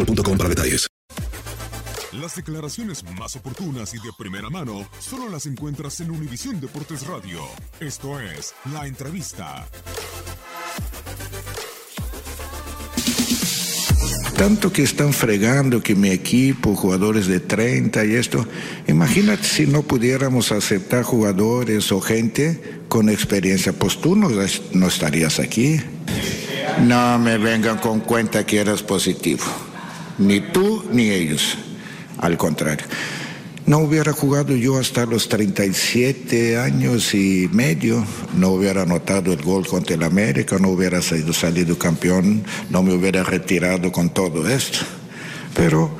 boostmobile.com para detalles. Las declaraciones más oportunas y de primera mano solo las encuentras en Univisión Deportes Radio. Esto es La Entrevista. Tanto que están fregando que mi equipo, jugadores de 30 y esto, imagínate si no pudiéramos aceptar jugadores o gente con experiencia, pues tú no, no estarías aquí. No me vengan con cuenta que eras positivo, ni tú ni ellos, al contrario. No hubiera jugado yo hasta los 37 años y medio, no hubiera anotado el gol contra el América, no hubiera salido campeón, no me hubiera retirado con todo esto. Pero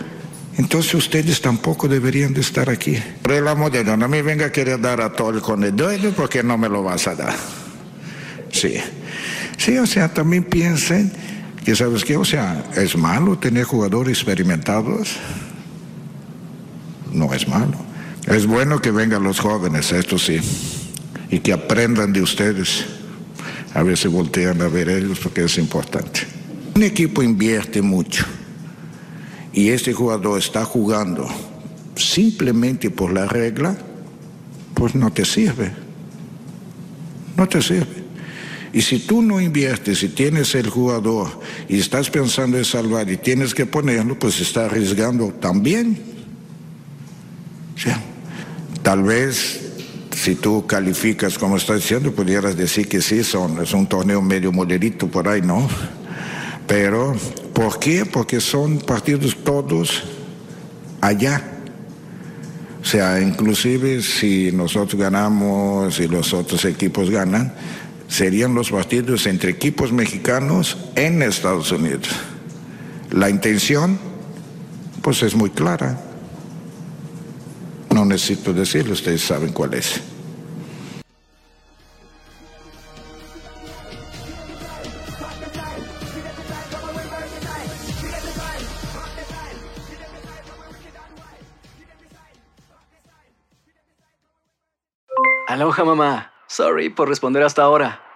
entonces ustedes tampoco deberían de estar aquí. Por el amor de Dios, no me venga a querer dar a todo con el dueño porque no me lo vas a dar. Sí, sí, o sea, también piensen que, ¿sabes qué? O sea, es malo tener jugadores experimentados no es malo. Es bueno que vengan los jóvenes, esto sí, y que aprendan de ustedes. A ver si voltean a ver ellos porque es importante. Un equipo invierte mucho y este jugador está jugando simplemente por la regla, pues no te sirve. No te sirve. Y si tú no inviertes, si tienes el jugador y estás pensando en salvar y tienes que ponerlo, pues está arriesgando también. O tal vez si tú calificas como estás diciendo, pudieras decir que sí, son, es un torneo medio moderito por ahí, ¿no? Pero, ¿por qué? Porque son partidos todos allá. O sea, inclusive si nosotros ganamos y los otros equipos ganan, serían los partidos entre equipos mexicanos en Estados Unidos. La intención, pues es muy clara. No necesito decirlo, ustedes saben cuál es. Aloha mamá. Sorry por responder hasta ahora.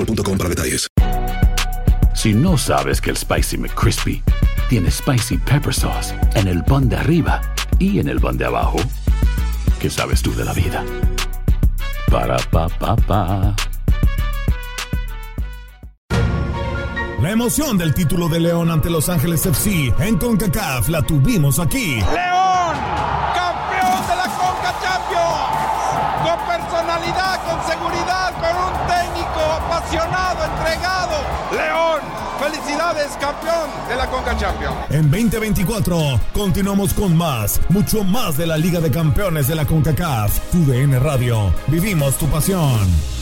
boostmobile.com para detalles. Si no sabes que el Spicy McCrispy tiene Spicy Pepper Sauce en el pan de arriba y en el pan de abajo, ¿qué sabes tú de la vida? Para, pa, pa, pa. La emoción del título de León ante Los Ángeles FC en CONCACAF la tuvimos aquí. ¡León! ¡Campeón de la CONCA Champions! Con personalidad, con seguridad, apasionado, entregado. ¡León! ¡Felicidades, campeón de la CONCA Champions! En 2024 continuamos con más, mucho más de la Liga de Campeones de la CONCACAF. Tu DN Radio. Vivimos tu pasión.